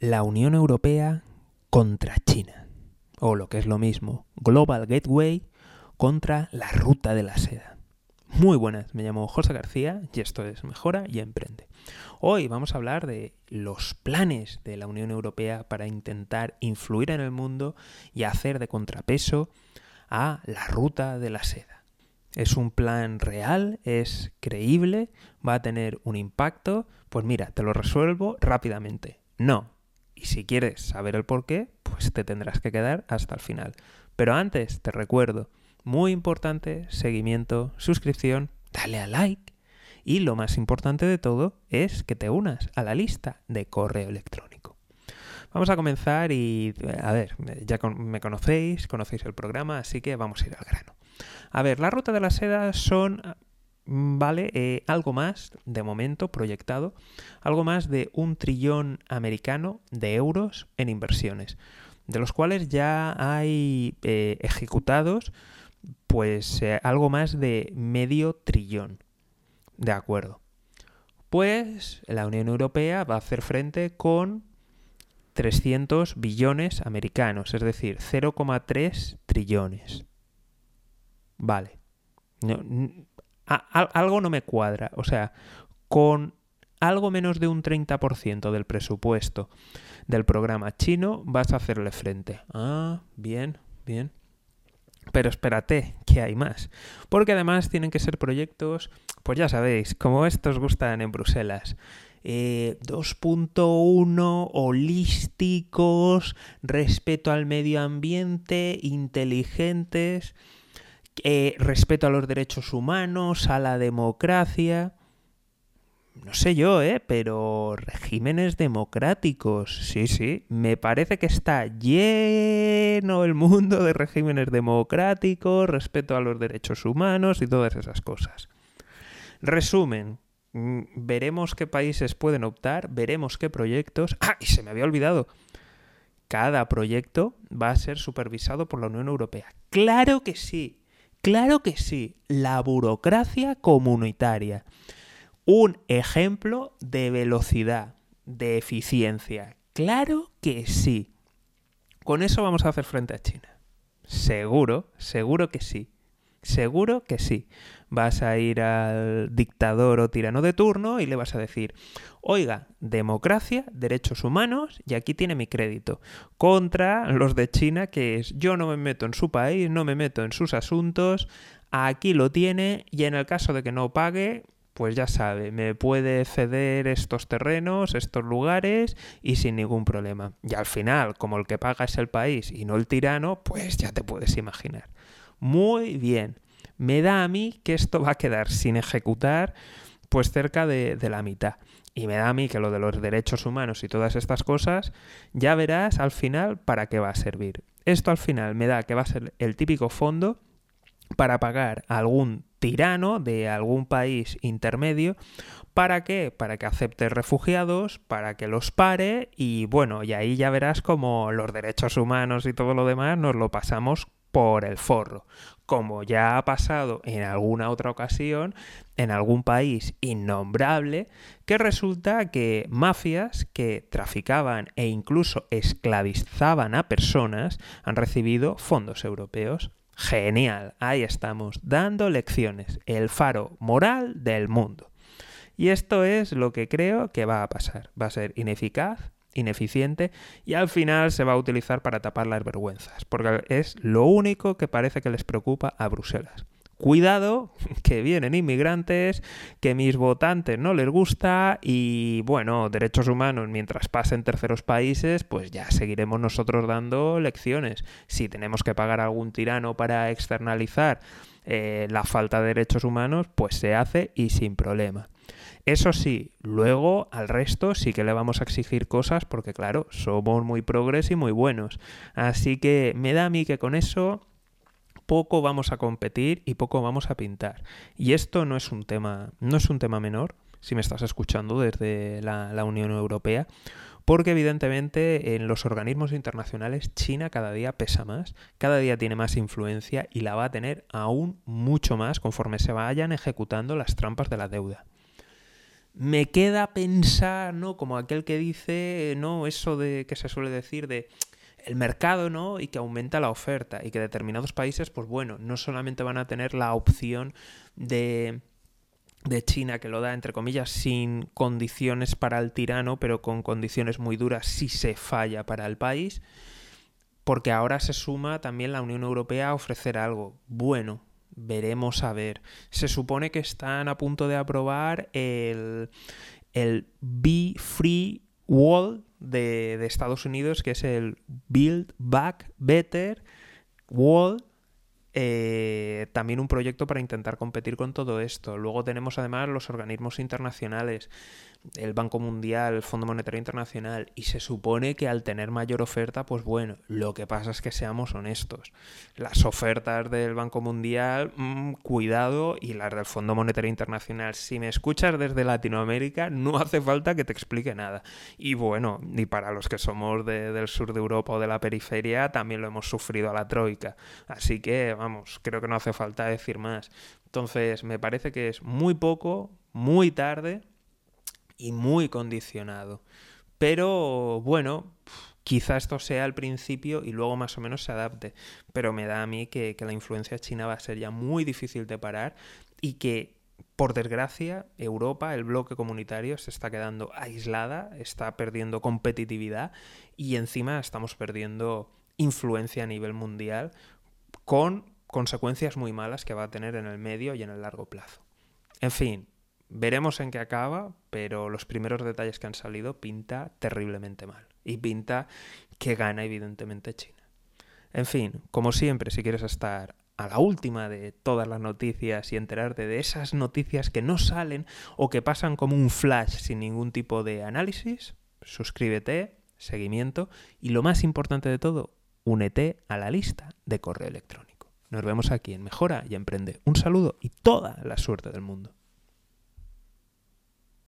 la Unión Europea contra China, o lo que es lo mismo, Global Gateway contra la Ruta de la Seda. Muy buenas, me llamo José García y esto es Mejora y Emprende. Hoy vamos a hablar de los planes de la Unión Europea para intentar influir en el mundo y hacer de contrapeso a la Ruta de la Seda. ¿Es un plan real? ¿Es creíble? ¿Va a tener un impacto? Pues mira, te lo resuelvo rápidamente. No. Y si quieres saber el por qué, pues te tendrás que quedar hasta el final. Pero antes te recuerdo, muy importante, seguimiento, suscripción, dale a like. Y lo más importante de todo es que te unas a la lista de correo electrónico. Vamos a comenzar y, a ver, ya me conocéis, conocéis el programa, así que vamos a ir al grano. A ver, la ruta de la seda son, vale, eh, algo más, de momento proyectado, algo más de un trillón americano de euros en inversiones, de los cuales ya hay eh, ejecutados pues eh, algo más de medio trillón. De acuerdo. Pues la Unión Europea va a hacer frente con 300 billones americanos, es decir, 0,3 trillones. Vale. Algo no me cuadra. O sea, con algo menos de un 30% del presupuesto del programa chino vas a hacerle frente. Ah, bien, bien. Pero espérate, que hay más. Porque además tienen que ser proyectos, pues ya sabéis, como estos gustan en Bruselas. 2.1 eh, holísticos, respeto al medio ambiente, inteligentes, eh, respeto a los derechos humanos, a la democracia no sé yo, ¿eh? Pero regímenes democráticos, sí, sí. Me parece que está lleno el mundo de regímenes democráticos, respeto a los derechos humanos y todas esas cosas. Resumen, mm, veremos qué países pueden optar, veremos qué proyectos... Ah, y se me había olvidado. Cada proyecto va a ser supervisado por la Unión Europea. Claro que sí, claro que sí. La burocracia comunitaria un ejemplo de velocidad, de eficiencia. Claro que sí. Con eso vamos a hacer frente a China. Seguro, seguro que sí. Seguro que sí. Vas a ir al dictador o tirano de turno y le vas a decir, oiga, democracia, derechos humanos, y aquí tiene mi crédito. Contra los de China, que es, yo no me meto en su país, no me meto en sus asuntos, aquí lo tiene, y en el caso de que no pague, pues ya sabe, me puede ceder estos terrenos, estos lugares y sin ningún problema. Y al final, como el que paga es el país y no el tirano, pues ya te puedes imaginar. Muy bien. Me da a mí que esto va a quedar sin ejecutar pues cerca de, de la mitad. Y me da a mí que lo de los derechos humanos y todas estas cosas, ya verás al final para qué va a servir. Esto al final me da que va a ser el típico fondo para pagar a algún tirano de algún país intermedio. ¿Para qué? Para que acepte refugiados, para que los pare y bueno, y ahí ya verás como los derechos humanos y todo lo demás nos lo pasamos por el forro, como ya ha pasado en alguna otra ocasión en algún país innombrable, que resulta que mafias que traficaban e incluso esclavizaban a personas han recibido fondos europeos. Genial, ahí estamos, dando lecciones, el faro moral del mundo. Y esto es lo que creo que va a pasar. Va a ser ineficaz, ineficiente y al final se va a utilizar para tapar las vergüenzas, porque es lo único que parece que les preocupa a Bruselas cuidado, que vienen inmigrantes, que mis votantes no les gusta y bueno, derechos humanos mientras pasen terceros países, pues ya seguiremos nosotros dando lecciones. Si tenemos que pagar a algún tirano para externalizar eh, la falta de derechos humanos, pues se hace y sin problema. Eso sí, luego al resto sí que le vamos a exigir cosas porque claro, somos muy progres y muy buenos. Así que me da a mí que con eso poco vamos a competir y poco vamos a pintar. Y esto no es un tema, no es un tema menor, si me estás escuchando desde la, Unión Europea, porque evidentemente en los organismos internacionales China cada día pesa más, cada día tiene más influencia y la va a tener aún mucho más conforme se vayan ejecutando las trampas de la deuda. Me queda pensar, ¿no? Como aquel que dice, ¿no? Eso de que se suele decir de el mercado, ¿no? Y que aumenta la oferta y que determinados países, pues bueno, no solamente van a tener la opción de de China que lo da, entre comillas, sin condiciones para el tirano, pero con condiciones muy duras si se falla para el país, porque ahora se suma también la Unión Europea a ofrecer algo. Bueno, veremos a ver. Se supone que están a punto de aprobar el, el Be Free Wall de, de Estados Unidos, que es el Build Back Better Wall eh, también un proyecto para intentar competir con todo esto. Luego tenemos además los organismos internacionales el Banco Mundial, el Fondo Monetario Internacional, y se supone que al tener mayor oferta, pues bueno, lo que pasa es que seamos honestos. Las ofertas del Banco Mundial, mmm, cuidado, y las del Fondo Monetario Internacional, si me escuchas desde Latinoamérica, no hace falta que te explique nada. Y bueno, y para los que somos de, del sur de Europa o de la periferia, también lo hemos sufrido a la troika. Así que, vamos, creo que no hace falta decir más. Entonces, me parece que es muy poco, muy tarde, y muy condicionado. Pero bueno, quizá esto sea el principio y luego más o menos se adapte. Pero me da a mí que, la influencia china va a ser ya muy difícil de parar y que por desgracia, Europa, el bloque comunitario, se está quedando aislada, está perdiendo competitividad y encima estamos perdiendo influencia a nivel mundial con consecuencias muy malas que va a tener en el medio y en el largo plazo. En fin, Veremos en qué acaba, pero los primeros detalles que han salido pinta terriblemente mal. Y pinta que gana evidentemente China. En fin, como siempre, si quieres estar a la última de todas las noticias y enterarte de esas noticias que no salen o que pasan como un flash sin ningún tipo de análisis, suscríbete, seguimiento y lo más importante de todo, únete a la lista de correo electrónico. Nos vemos aquí en Mejora y Emprende. Un saludo y toda la suerte del mundo.